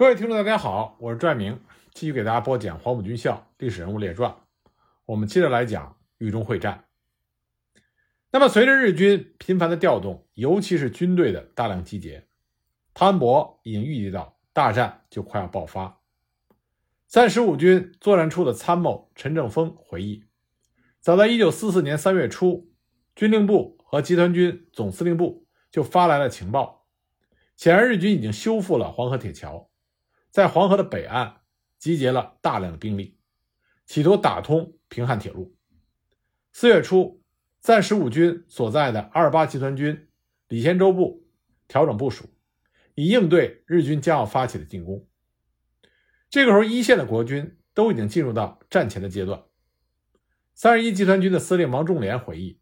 各位听众，大家好，我是拽明，继续给大家播讲黄埔军校历史人物列传。我们接着来讲豫中会战。那么，随着日军频繁的调动，尤其是军队的大量集结，汤恩伯已经预计到大战就快要爆发。三十五军作战处的参谋陈正峰回忆，早在一九四四年三月初，军令部和集团军总司令部就发来了情报，显然日军已经修复了黄河铁桥。在黄河的北岸集结了大量的兵力，企图打通平汉铁路。四月初，暂十五军所在的二八集团军李先洲部调整部署，以应对日军将要发起的进攻。这个时候，一线的国军都已经进入到战前的阶段。三十一集团军的司令王仲廉回忆，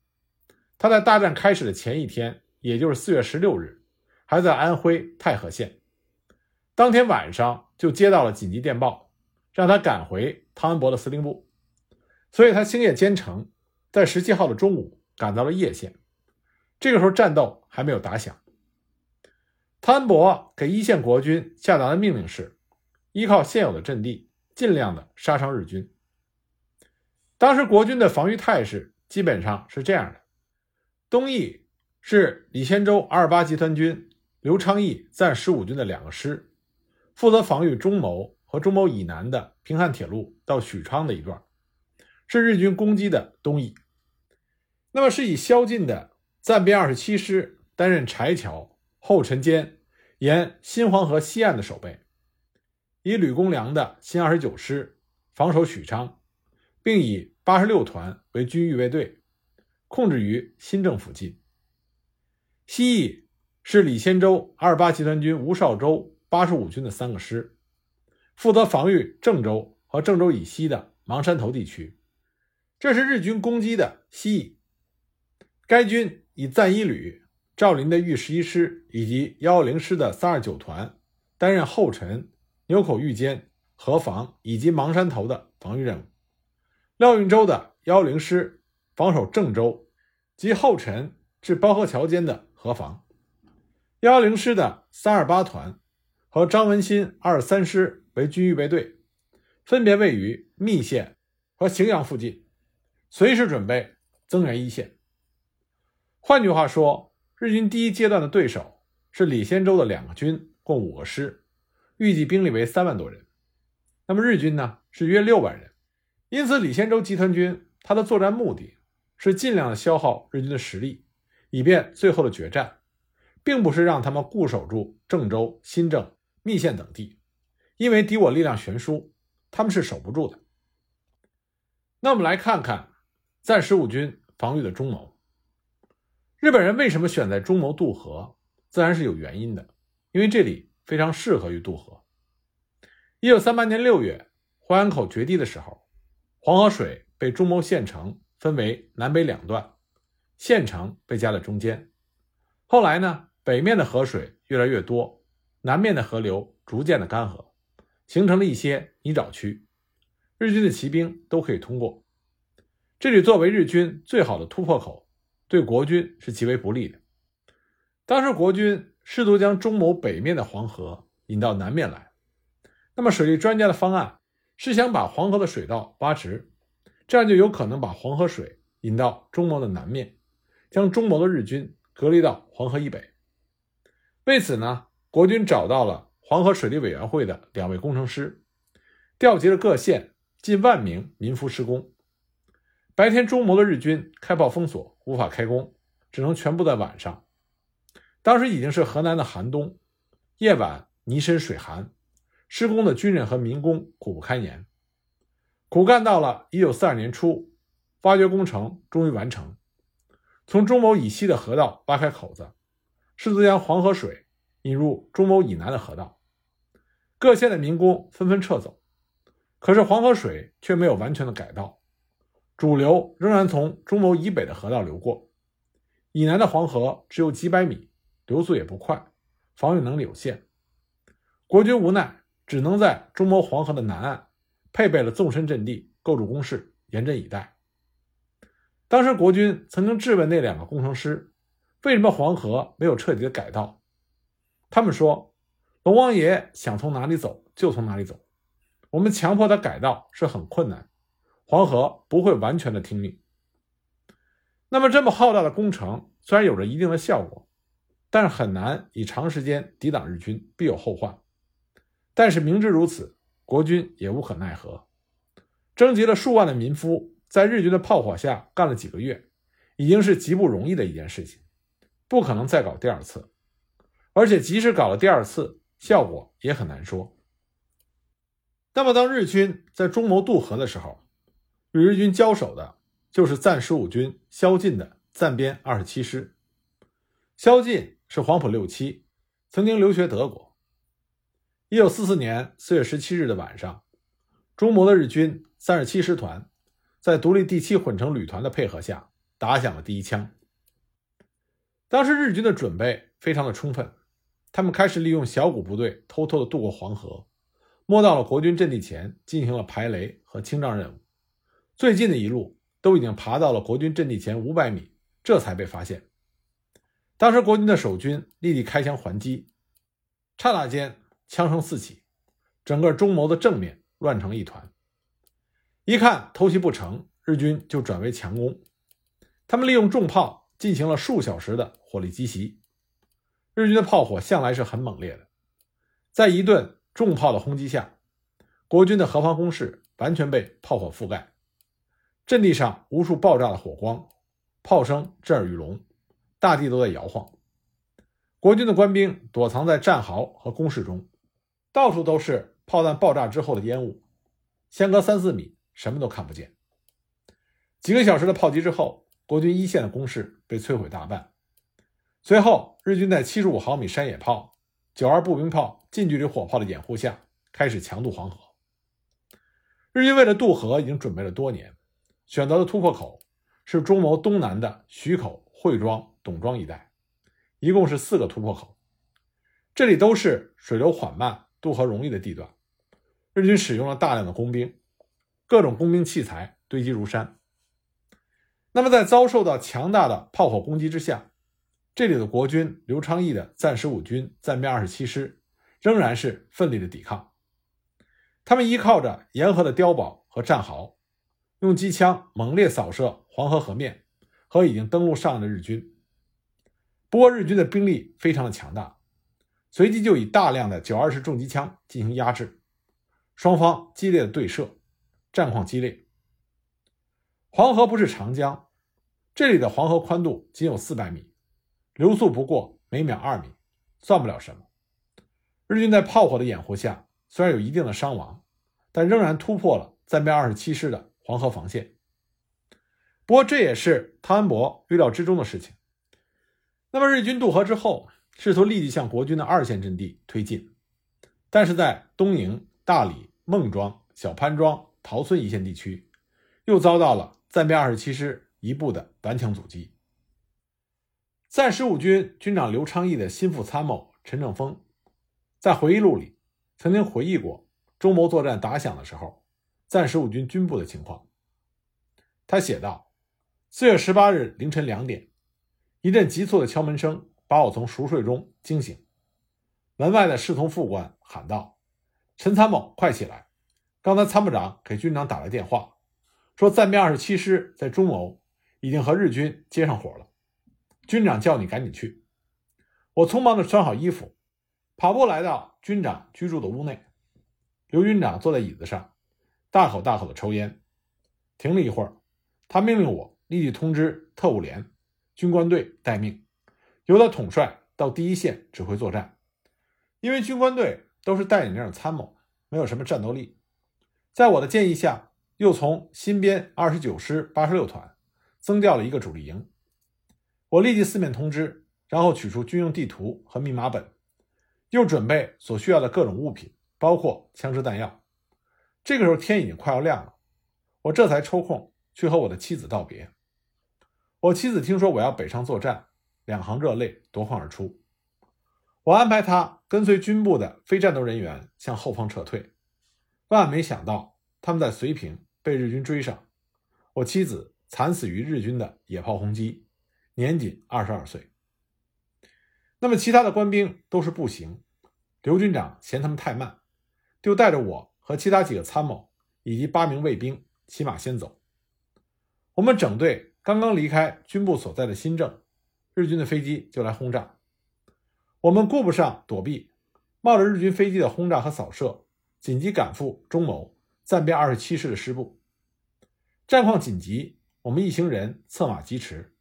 他在大战开始的前一天，也就是四月十六日，还在安徽太和县。当天晚上就接到了紧急电报，让他赶回汤恩伯的司令部，所以他星夜兼程，在十七号的中午赶到了叶县。这个时候战斗还没有打响。汤恩伯给一线国军下达的命令是：依靠现有的阵地，尽量的杀伤日军。当时国军的防御态势基本上是这样的：东翼是李先洲二八集团军刘昌义暂十五军的两个师。负责防御中牟和中牟以南的平汉铁路到许昌的一段，是日军攻击的东翼。那么是以萧劲的暂编二十七师担任柴桥、后陈间沿新黄河西岸的守备，以吕公良的新二十九师防守许昌，并以八十六团为军预备队，控制于新郑附近。西翼是李先洲二八集团军吴绍周。八十五军的三个师，负责防御郑州和郑州以西的芒山头地区。这是日军攻击的西翼。该军以赞一旅、赵林的豫十一师以及幺幺零师的三二九团担任后陈、牛口峪间、河防以及芒山头的防御任务。廖运周的幺幺零师防守郑州及后陈至包河桥间的河防。幺幺零师的三二八团。和张文新二三师为军预备队，分别位于密县和荥阳附近，随时准备增援一线。换句话说，日军第一阶段的对手是李先洲的两个军，共五个师，预计兵力为三万多人。那么日军呢是约六万人，因此李先洲集团军他的作战目的是尽量的消耗日军的实力，以便最后的决战，并不是让他们固守住郑州、新郑。密县等地，因为敌我力量悬殊，他们是守不住的。那我们来看看暂十五军防御的中牟。日本人为什么选在中牟渡河？自然是有原因的，因为这里非常适合于渡河。一九三八年六月，淮安口决堤的时候，黄河水被中牟县城分为南北两段，县城被夹在中间。后来呢，北面的河水越来越多。南面的河流逐渐的干涸，形成了一些泥沼区，日军的骑兵都可以通过。这里作为日军最好的突破口，对国军是极为不利的。当时国军试图将中牟北面的黄河引到南面来，那么水利专家的方案是想把黄河的水道挖直，这样就有可能把黄河水引到中牟的南面，将中牟的日军隔离到黄河以北。为此呢？国军找到了黄河水利委员会的两位工程师，调集了各县近万名民夫施工。白天中牟的日军开炮封锁，无法开工，只能全部在晚上。当时已经是河南的寒冬，夜晚泥深水寒，施工的军人和民工苦不堪言。苦干到了一九四二年初，挖掘工程终于完成，从中牟以西的河道挖开口子，试图将黄河水。引入中牟以南的河道，各县的民工纷纷撤走，可是黄河水却没有完全的改道，主流仍然从中牟以北的河道流过，以南的黄河只有几百米，流速也不快，防御能力有限。国军无奈，只能在中牟黄河的南岸配备了纵深阵地，构筑工事，严阵以待。当时国军曾经质问那两个工程师，为什么黄河没有彻底的改道？他们说，龙王爷想从哪里走就从哪里走，我们强迫他改道是很困难，黄河不会完全的听命。那么这么浩大的工程虽然有着一定的效果，但是很难以长时间抵挡日军，必有后患。但是明知如此，国军也无可奈何，征集了数万的民夫，在日军的炮火下干了几个月，已经是极不容易的一件事情，不可能再搞第二次，而且即使搞了第二次，效果也很难说。那么，当日军在中牟渡河的时候，与日军交手的就是暂十五军萧劲的暂编二十七师。萧劲是黄埔六期，曾经留学德国。一九四四年四月十七日的晚上，中牟的日军三十七师团在独立第七混成旅团的配合下，打响了第一枪。当时日军的准备非常的充分，他们开始利用小股部队偷偷的渡过黄河，摸到了国军阵地前，进行了排雷和清障任务。最近的一路都已经爬到了国军阵地前五百米，这才被发现。当时国军的守军立即开枪还击，刹那间。枪声四起，整个中牟的正面乱成一团。一看偷袭不成，日军就转为强攻。他们利用重炮进行了数小时的火力击袭。日军的炮火向来是很猛烈的，在一顿重炮的轰击下，国军的河防工事完全被炮火覆盖，阵地上无数爆炸的火光，炮声震耳欲聋，大地都在摇晃。国军的官兵躲藏在战壕和工事中。到处都是炮弹爆炸之后的烟雾，相隔三四米，什么都看不见。几个小时的炮击之后，国军一线的攻势被摧毁大半。随后，日军在七十五毫米山野炮、九二步兵炮近距离火炮的掩护下，开始强渡黄河。日军为了渡河，已经准备了多年，选择的突破口是中牟东南的徐口、惠庄、董庄一带，一共是四个突破口，这里都是水流缓慢。渡河容易的地段，日军使用了大量的工兵，各种工兵器材堆积如山。那么，在遭受到强大的炮火攻击之下，这里的国军刘昌义的暂十五军暂编二十七师仍然是奋力的抵抗。他们依靠着沿河的碉堡和战壕，用机枪猛烈扫射黄河河面和已经登陆上岸的日军。不过，日军的兵力非常的强大。随即就以大量的九二式重机枪进行压制，双方激烈的对射，战况激烈。黄河不是长江，这里的黄河宽度仅有四百米，流速不过每秒二米，算不了什么。日军在炮火的掩护下，虽然有一定的伤亡，但仍然突破了暂编二十七师的黄河防线。不过这也是汤恩伯预料之中的事情。那么日军渡河之后。试图立即向国军的二线阵地推进，但是在东营、大理、孟庄、小潘庄、陶村一线地区，又遭到了暂编二十七师一部的顽强阻击。暂十五军军长刘昌义的心腹参谋陈正峰，在回忆录里曾经回忆过中牟作战打响的时候，暂十五军军部的情况。他写道：“四月十八日凌晨两点，一阵急促的敲门声。”把我从熟睡中惊醒，门外的侍从副官喊道：“陈参谋，快起来！刚才参谋长给军长打来电话，说暂编二十七师在中牟已经和日军接上火了，军长叫你赶紧去。”我匆忙的穿好衣服，跑步来到军长居住的屋内。刘军长坐在椅子上，大口大口的抽烟。停了一会儿，他命令我立即通知特务连、军官队待命。由他统帅到第一线指挥作战，因为军官队都是带领那种参谋，没有什么战斗力。在我的建议下，又从新编二十九师八十六团增调了一个主力营。我立即四面通知，然后取出军用地图和密码本，又准备所需要的各种物品，包括枪支弹药。这个时候天已经快要亮了，我这才抽空去和我的妻子道别。我妻子听说我要北上作战。两行热泪夺眶而出。我安排他跟随军部的非战斗人员向后方撤退，万万没想到他们在绥平被日军追上，我妻子惨死于日军的野炮轰击，年仅二十二岁。那么其他的官兵都是步行，刘军长嫌他们太慢，就带着我和其他几个参谋以及八名卫兵骑马先走。我们整队刚刚离开军部所在的新郑，日军的飞机就来轰炸，我们顾不上躲避，冒着日军飞机的轰炸和扫射，紧急赶赴中牟暂编二十七师的师部。战况紧急，我们一行人策马疾驰，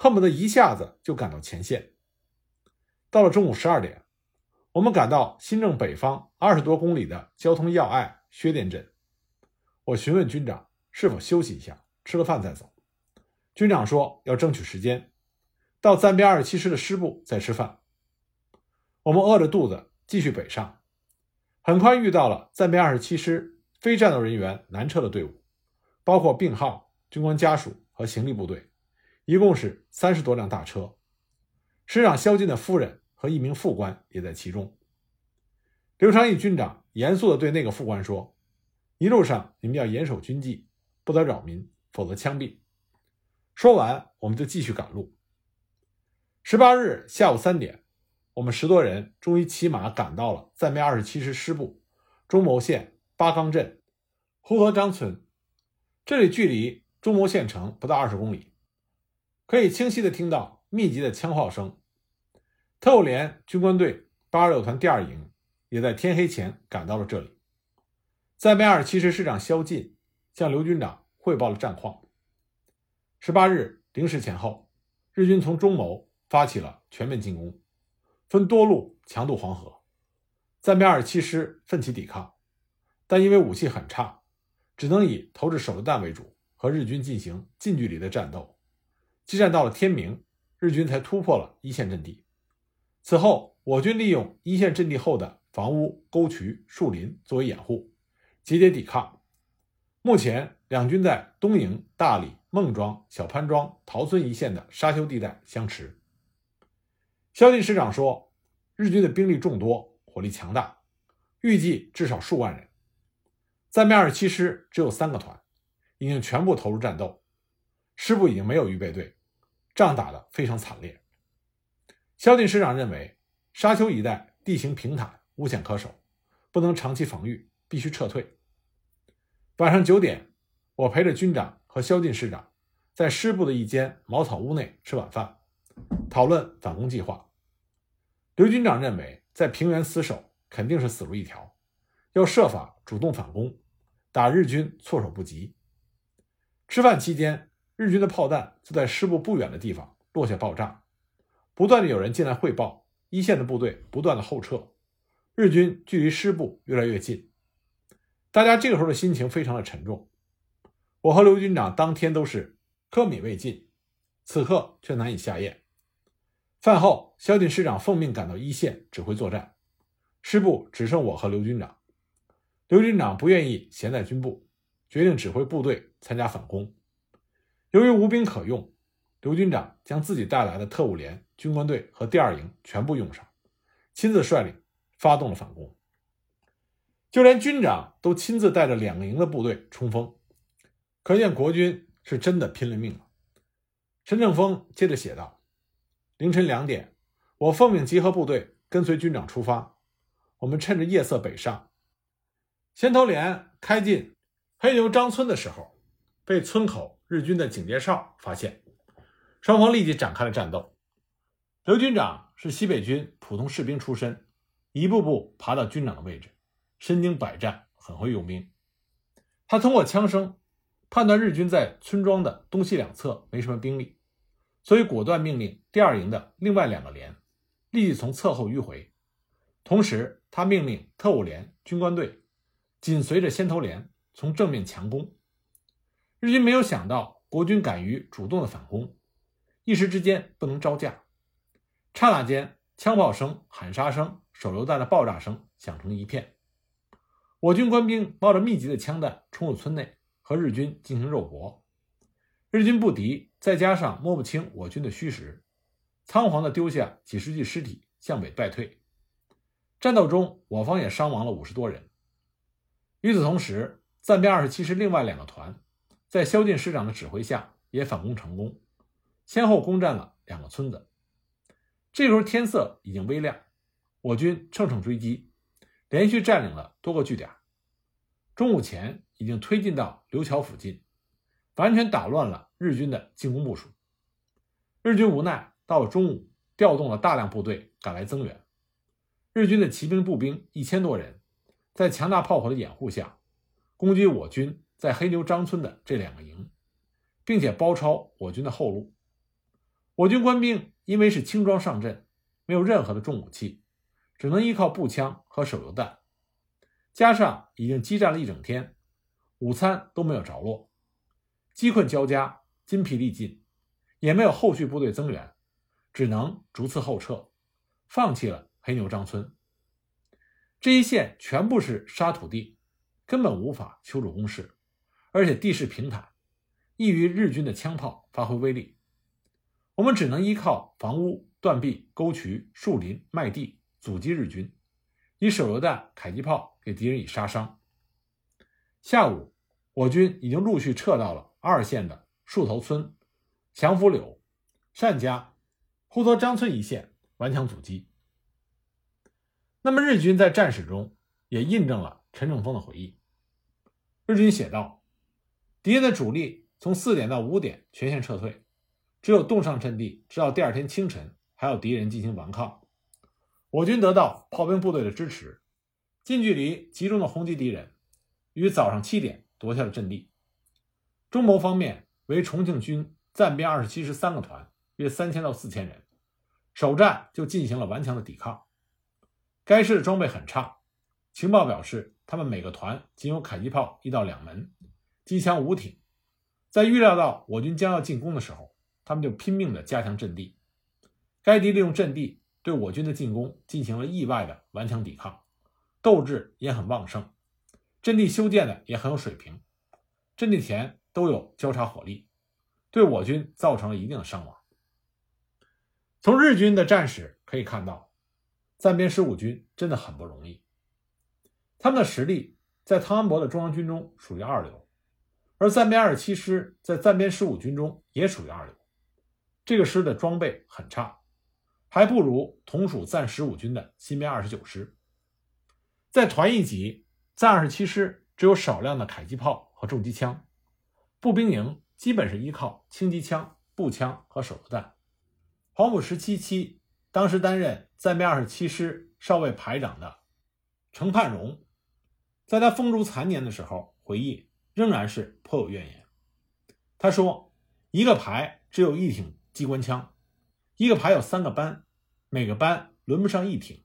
恨不得一下子就赶到前线。到了中午十二点，我们赶到新郑北方二十多公里的交通要隘薛店镇。我询问军长是否休息一下，吃了饭再走。军长说要争取时间，到暂编二十七师的师部再吃饭。我们饿着肚子继续北上，很快遇到了暂编二十七师非战斗人员南撤的队伍。包括病号、军官家属和行李部队，一共是三十多辆大车。师长萧劲的夫人和一名副官也在其中。刘长义军长严肃地对那个副官说：“一路上你们要严守军纪，不得扰民，否则枪毙。”说完，我们就继续赶路。十八日下午三点，我们十多人终于骑马赶到了暂编二十七师师部中牟县八岗镇呼河张村。这里距离中牟县城不到二十公里，可以清晰的听到密集的枪炮声。特务连军官队八二六团第二营也在天黑前赶到了这里。暂编二十七师师长萧劲向刘军长汇报了战况。十八日零时前后，日军从中牟发起了全面进攻，分多路强渡黄河。暂编二十七师奋起抵抗，但因为武器很差。只能以投掷手榴弹为主，和日军进行近距离的战斗。激战到了天明，日军才突破了一线阵地。此后，我军利用一线阵地后的房屋、沟渠、树林作为掩护，节节抵抗。目前，两军在东营、大理、孟庄、小潘庄、陶村一线的沙丘地带相持。萧劲师长说，日军的兵力众多，火力强大，预计至少数万人。暂编二十七师只有三个团，已经全部投入战斗，师部已经没有预备队，仗打得非常惨烈。萧劲师长认为，沙丘一带地形平坦，无险可守，不能长期防御，必须撤退。晚上九点，我陪着军长和萧劲师长在师部的一间茅草屋内吃晚饭，讨论反攻计划。刘军长认为，在平原死守肯定是死路一条。要设法主动反攻，打日军措手不及。吃饭期间，日军的炮弹就在师部不远的地方落下爆炸，不断的有人进来汇报，一线的部队不断的后撤，日军距离师部越来越近。大家这个时候的心情非常的沉重。我和刘军长当天都是科米未尽，此刻却难以下咽。饭后，萧劲师长奉命赶到一线指挥作战，师部只剩我和刘军长。刘军长不愿意闲在军部，决定指挥部队参加反攻。由于无兵可用，刘军长将自己带来的特务连军官队和第二营全部用上，亲自率领发动了反攻。就连军长都亲自带着两个营的部队冲锋，可见国军是真的拼了命了。陈正峰接着写道：“凌晨两点，我奉命集合部队，跟随军长出发。我们趁着夜色北上。”先头连开进黑牛张村的时候，被村口日军的警戒哨发现，双方立即展开了战斗。刘军长是西北军普通士兵出身，一步步爬到军长的位置，身经百战，很会用兵。他通过枪声判断日军在村庄的东西两侧没什么兵力，所以果断命令第二营的另外两个连立即从侧后迂回。同时，他命令特务连军官队。紧随着先头连从正面强攻，日军没有想到国军敢于主动的反攻，一时之间不能招架。刹那间，枪炮声、喊杀声、手榴弹的爆炸声响成一片。我军官兵冒着密集的枪弹冲入村内，和日军进行肉搏。日军不敌，再加上摸不清我军的虚实，仓皇的丢下几十具尸体向北败退。战斗中，我方也伤亡了五十多人。与此同时，暂编二十七师另外两个团，在萧劲师长的指挥下也反攻成功，先后攻占了两个村子。这时候天色已经微亮，我军乘胜追击，连续占领了多个据点。中午前已经推进到刘桥附近，完全打乱了日军的进攻部署。日军无奈，到了中午，调动了大量部队赶来增援。日军的骑兵、步兵一千多人，在强大炮火的掩护下，攻击我军在黑牛张村的这两个营，并且包抄我军的后路。我军官兵因为是轻装上阵，没有任何的重武器，只能依靠步枪和手榴弹，加上已经激战了一整天，午餐都没有着落，饥困交加，筋疲力尽。也没有后续部队增援，只能逐次后撤，放弃了黑牛张村。这一线全部是沙土地，根本无法修筑工事，而且地势平坦，易于日军的枪炮发挥威力。我们只能依靠房屋、断壁、沟渠、树林、麦地阻击日军，以手榴弹、迫击炮给敌人以杀伤。下午，我军已经陆续撤到了二线的树头村。强福柳、单家、呼沱张村一线顽强阻击。那么日军在战史中也印证了陈正峰的回忆。日军写道：“敌人的主力从四点到五点全线撤退，只有洞上阵地，直到第二天清晨还有敌人进行顽抗。我军得到炮兵部队的支持，近距离集中的轰击敌人，于早上七点夺下了阵地。中牟方面为重庆军。”暂编二十七师三个团，约三千到四千人，首战就进行了顽强的抵抗。该师的装备很差，情报表示他们每个团仅有迫击炮一到两门，机枪五挺。在预料到我军将要进攻的时候，他们就拼命地加强阵地。该敌利用阵地对我军的进攻进行了意外的顽强抵抗，斗志也很旺盛，阵地修建的也很有水平，阵地前都有交叉火力。对我军造成了一定的伤亡。从日军的战史可以看到，暂编十五军真的很不容易。他们的实力在汤恩伯的中央军中属于二流，而暂编二十七师在暂编十五军中也属于二流。这个师的装备很差，还不如同属暂十五军的新编二十九师。在团一级，暂二十七师只有少量的迫击炮和重机枪，步兵营。基本是依靠轻机枪、步枪和手榴弹。黄埔十七期当时担任暂编二十七师少尉排长的程盼荣，在他风烛残年的时候回忆，仍然是颇有怨言。他说：“一个排只有一挺机关枪，一个排有三个班，每个班轮不上一挺。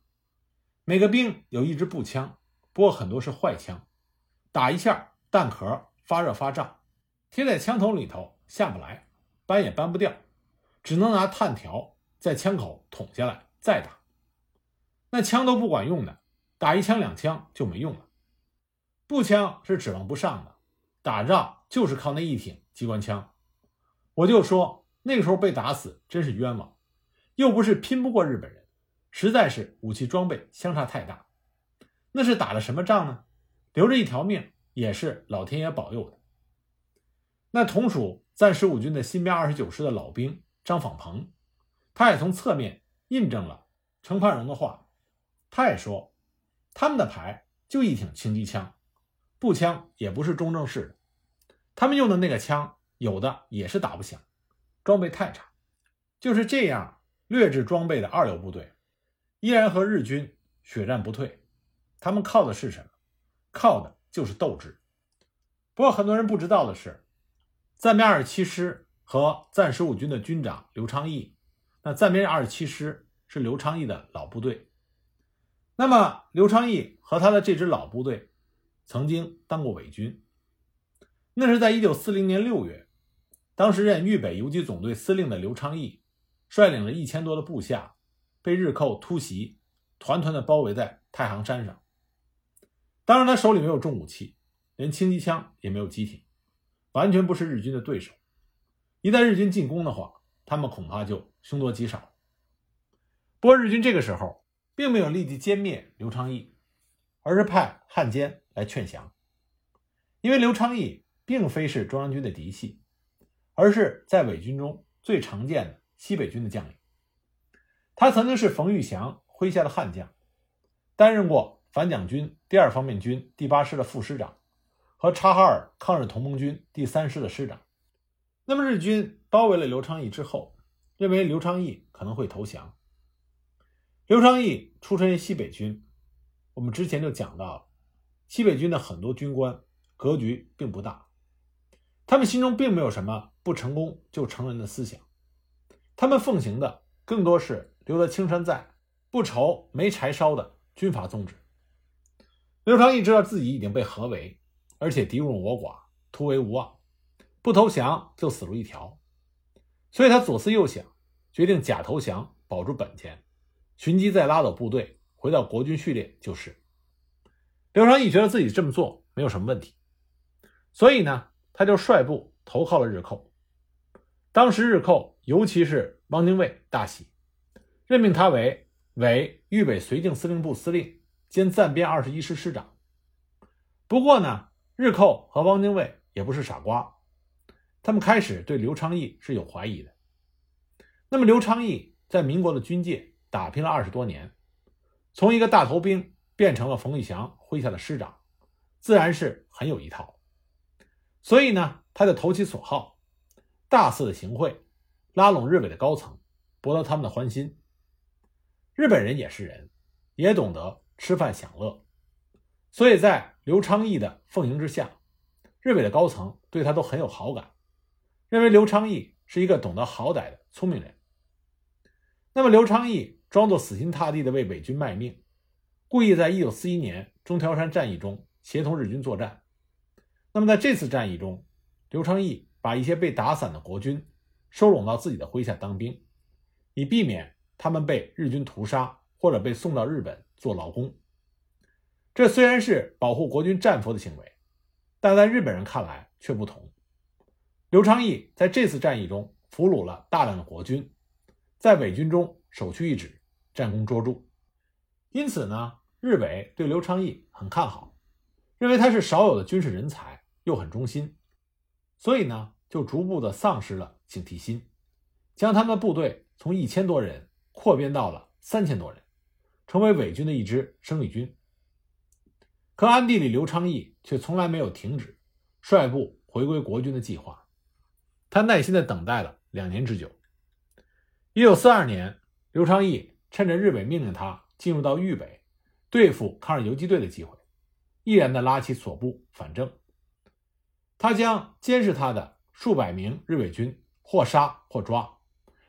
每个兵有一支步枪，不过很多是坏枪，打一下弹壳发热发胀。”贴在枪头里头下不来，搬也搬不掉，只能拿炭条在枪口捅下来再打。那枪都不管用的，打一枪两枪就没用了。步枪是指望不上的，打仗就是靠那一挺机关枪。我就说那个时候被打死真是冤枉，又不是拼不过日本人，实在是武器装备相差太大。那是打了什么仗呢？留着一条命也是老天爷保佑的。那同属暂十五军的新编二十九师的老兵张访鹏，他也从侧面印证了程盼荣的话。他也说，他们的排就一挺轻机枪，步枪也不是中正式的，他们用的那个枪有的也是打不响，装备太差。就是这样劣质装备的二流部队，依然和日军血战不退。他们靠的是什么？靠的就是斗志。不过很多人不知道的是。暂编二十七师和暂十五军的军长刘昌义，那暂编二十七师是刘昌义的老部队。那么刘昌义和他的这支老部队曾经当过伪军。那是在一九四零年六月，当时任豫北游击总队司令的刘昌义，率领了一千多的部下，被日寇突袭，团团的包围在太行山上。当然，他手里没有重武器，连轻机枪也没有机挺。完全不是日军的对手，一旦日军进攻的话，他们恐怕就凶多吉少。不过日军这个时候并没有立即歼灭刘昌义，而是派汉奸来劝降。因为刘昌义并非是中央军的嫡系，而是在伪军中最常见的西北军的将领。他曾经是冯玉祥麾下的悍将，担任过反蒋军第二方面军第八师的副师长，和察哈尔抗日同盟军第三师的师长。那么日军包围了刘昌义之后，认为刘昌义可能会投降。刘昌义出身于西北军，我们之前就讲到了，西北军的很多军官格局并不大，他们心中并没有什么不成功就成仁的思想，他们奉行的更多是留得青山在，不愁没柴烧的军阀宗旨。刘昌义知道自己已经被合围，而且敌众我寡，突围无望，不投降就死路一条，所以他左思右想，决定假投降，保住本钱。寻机再拉走部队，回到国军序列就是。刘昌义觉得自己这么做没有什么问题，所以呢，他就率部投靠了日寇。当时日寇，尤其是汪精卫大喜，任命他为伪豫北绥靖司令部司令兼暂编二十一师师长。不过呢，日寇和汪精卫也不是傻瓜，他们开始对刘昌义是有怀疑的。那么，刘昌义在民国的军界。打拼了二十多年，从一个大头兵变成了冯玉祥麾下的师长，自然是很有一套。所以呢，他就投其所好，大肆的行贿，拉拢日伪的高层，博得他们的欢心。日本人也是人，也懂得吃饭享乐，所以在刘昌义的奉迎之下，日伪的高层对他都很有好感，认为刘昌义是一个懂得好歹的聪明人。那么刘昌义。装作死心塌地的为伪军卖命，故意在一九四一年中条山战役中协同日军作战。那么在这次战役中，刘昌义把一些被打散的国军收拢到自己的麾下当兵，以避免他们被日军屠杀或者被送到日本做劳工。这虽然是保护国军战俘的行为，但在日本人看来却不同。刘昌义在这次战役中俘虏了大量的国军，在伪军中首屈一指。战功卓著，因此呢，日伪对刘昌义很看好，认为他是少有的军事人才，又很忠心，所以呢，就逐步的丧失了警惕心，将他们的部队从一千多人扩编到了三千多人，成为伪军的一支生力军。可暗地里，刘昌义却从来没有停止率部回归国军的计划，他耐心的等待了两年之久。一九四二年，刘昌义。趁着日伪命令他进入到豫北对付抗日游击队的机会，毅然地拉起所部反正。他将监视他的数百名日伪军或杀或抓，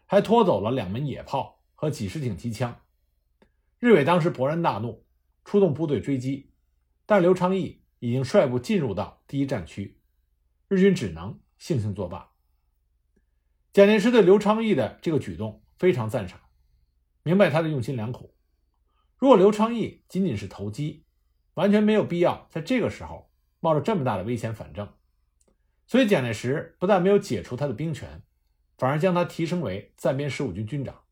还拖走了两门野炮和几十挺机枪。日伪当时勃然大怒，出动部队追击，但刘昌义已经率部进入到第一战区，日军只能悻悻作罢。蒋介石对刘昌义的这个举动非常赞赏。明白他的用心良苦。如果刘昌义仅仅是投机，完全没有必要在这个时候冒着这么大的危险反正。所以蒋介石不但没有解除他的兵权，反而将他提升为暂编十五军军长。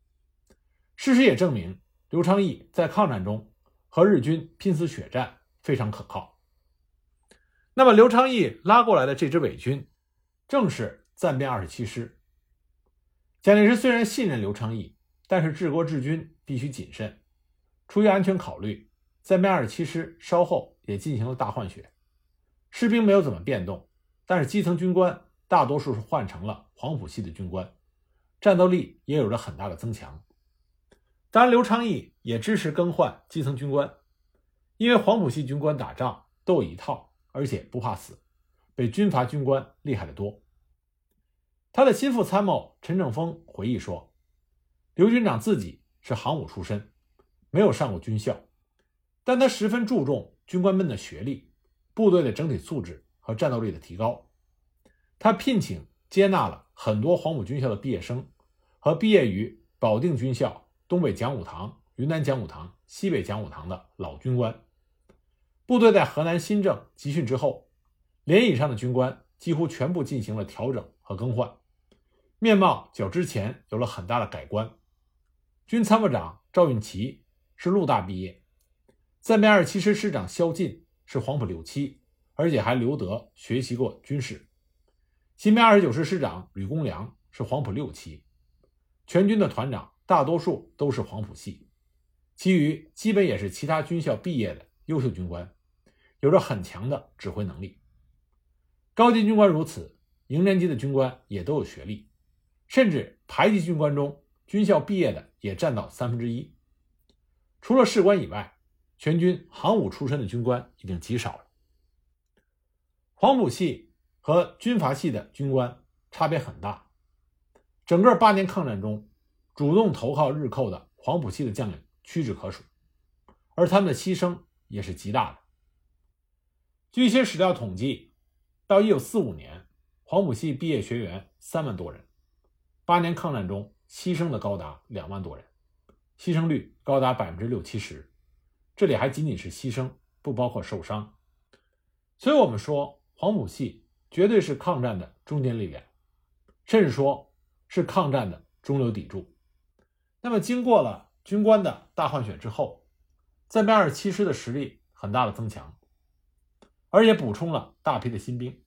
事实也证明，刘昌义在抗战中和日军拼死血战非常可靠。那么，刘昌义拉过来的这支伪军，正是暂编二十七师。蒋介石虽然信任刘昌义。但是治国治军必须谨慎，出于安全考虑，在迈二十七师稍后也进行了大换血，士兵没有怎么变动，但是基层军官大多数是换成了黄埔系的军官，战斗力也有着很大的增强。当然，刘昌义也支持更换基层军官，因为黄埔系军官打仗都有一套，而且不怕死，比军阀军官厉害得多。他的心腹参谋陈正峰回忆说。刘军长自己是行武出身，没有上过军校，但他十分注重军官们的学历、部队的整体素质和战斗力的提高。他聘请接纳了很多黄埔军校的毕业生和毕业于保定军校、东北讲武堂、云南讲武堂、西北讲武堂的老军官。部队在河南新政集训之后，连以上的军官几乎全部进行了调整和更换，面貌较之前有了很大的改观。军参谋长赵运奇是陆大毕业，暂编二十七师师长萧劲是黄埔六期，而且还留德学习过军事。新编二十九师师长吕公良是黄埔六期，全军的团长大多数都是黄埔系，其余基本也是其他军校毕业的优秀军官，有着很强的指挥能力。高级军官如此，营连级的军官也都有学历，甚至排级军官中军校毕业的也占到三分之一。除了士官以外，全军行武出身的军官已经极少了。黄埔系和军阀系的军官差别很大。整个八年抗战中，主动投靠日寇的黄埔系的将领屈指可数，而他们的牺牲也是极大的。据一些史料统计，到一九四五年，黄埔系毕业学员三万多人，八年抗战中牺牲的高达两万多人，牺牲率高达百分之六七十。这里还仅仅是牺牲，不包括受伤。所以，我们说黄埔系绝对是抗战的中坚力量，甚至说。是抗战的中流砥柱。那么，经过了军官的大换血之后，暂编二十七师的实力很大的增强，而且补充了大批的新兵。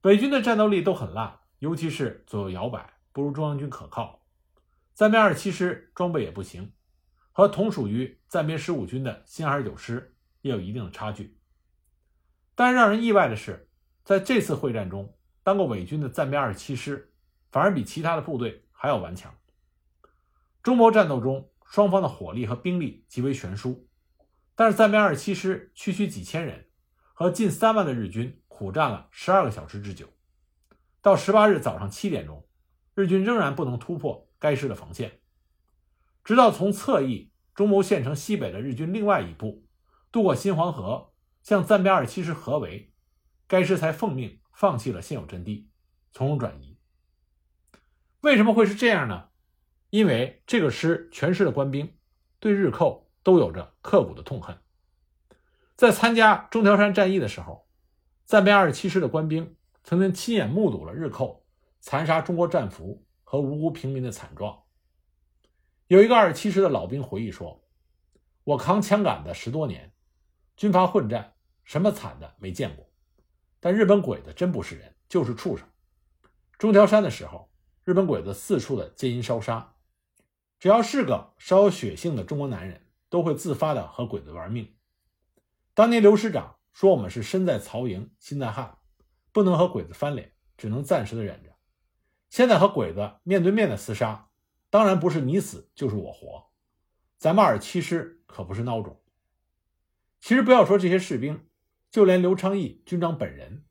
北军的战斗力都很烂，尤其是左右摇摆，不如中央军可靠。暂编二十七师装备也不行，和同属于暂编十五军的新二十九师也有一定的差距。但让人意外的是，在这次会战中，当过伪军的暂编二十七师。反而比其他的部队还要顽强。中牟战斗中，双方的火力和兵力极为悬殊，但是暂编二十七师区区几千人，和近三万的日军苦战了十二个小时之久。到十八日早上七点钟，日军仍然不能突破该师的防线，直到从侧翼中牟县城西北的日军另外一部渡过新黄河，向暂编二十七师合围，该师才奉命放弃了现有阵地，从容转移。为什么会是这样呢？因为这个师全师的官兵对日寇都有着刻骨的痛恨。在参加中条山战役的时候，暂编二十七师的官兵曾经亲眼目睹了日寇残杀中国战俘和无辜平民的惨状。有一个二十七师的老兵回忆说：“我扛枪杆子十多年，军阀混战，什么惨的没见过。但日本鬼子真不是人，就是畜生。中条山的时候。”日本鬼子四处的奸淫烧杀，只要是个稍有血性的中国男人，都会自发的和鬼子玩命。当年刘师长说：“我们是身在曹营心在汉，不能和鬼子翻脸，只能暂时的忍着。”现在和鬼子面对面的厮杀，当然不是你死就是我活。咱们二七师可不是孬种。其实不要说这些士兵，就连刘昌义军长本人，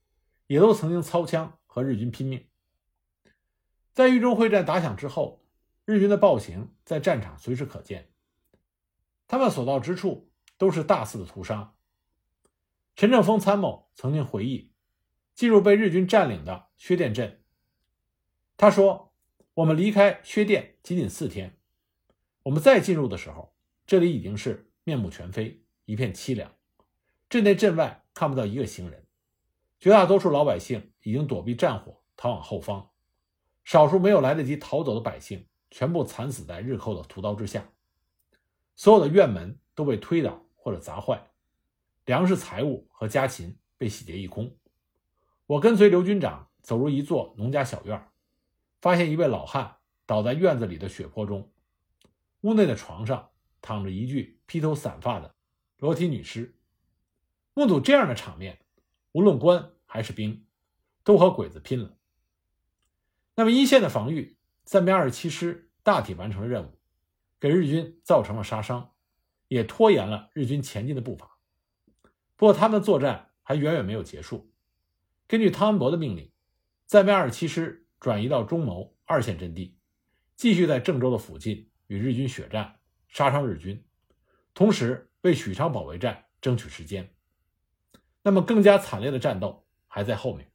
也都曾经操枪和日军拼命。在豫中会战打响之后，日军的暴行在战场随时可见，他们所到之处都是大肆的屠杀。陈正峰参谋曾经回忆进入被日军占领的薛店镇，他说：“我们离开薛店仅仅四天，我们再进入的时候，这里已经是面目全非，一片凄凉，镇内镇外看不到一个行人，绝大多数老百姓已经躲避战火，逃往后方。”少数没有来得及逃走的百姓，全部惨死在日寇的屠刀之下。所有的院门都被推倒或者砸坏，粮食、财物和家禽被洗劫一空。我跟随刘军长走入一座农家小院，发现一位老汉倒在院子里的血泊中，屋内的床上躺着一具披头散发的裸体女尸。目睹这样的场面，无论官还是兵，都和鬼子拼了。那么一线的防御，暂编二十七师大体完成了任务，给日军造成了杀伤，也拖延了日军前进的步伐。不过他们的作战还远远没有结束。根据汤恩伯的命令，暂编二十七师转移到中牟二线阵地，继续在郑州的附近与日军血战，杀伤日军，同时为许昌保卫战争取时间。那么更加惨烈的战斗还在后面。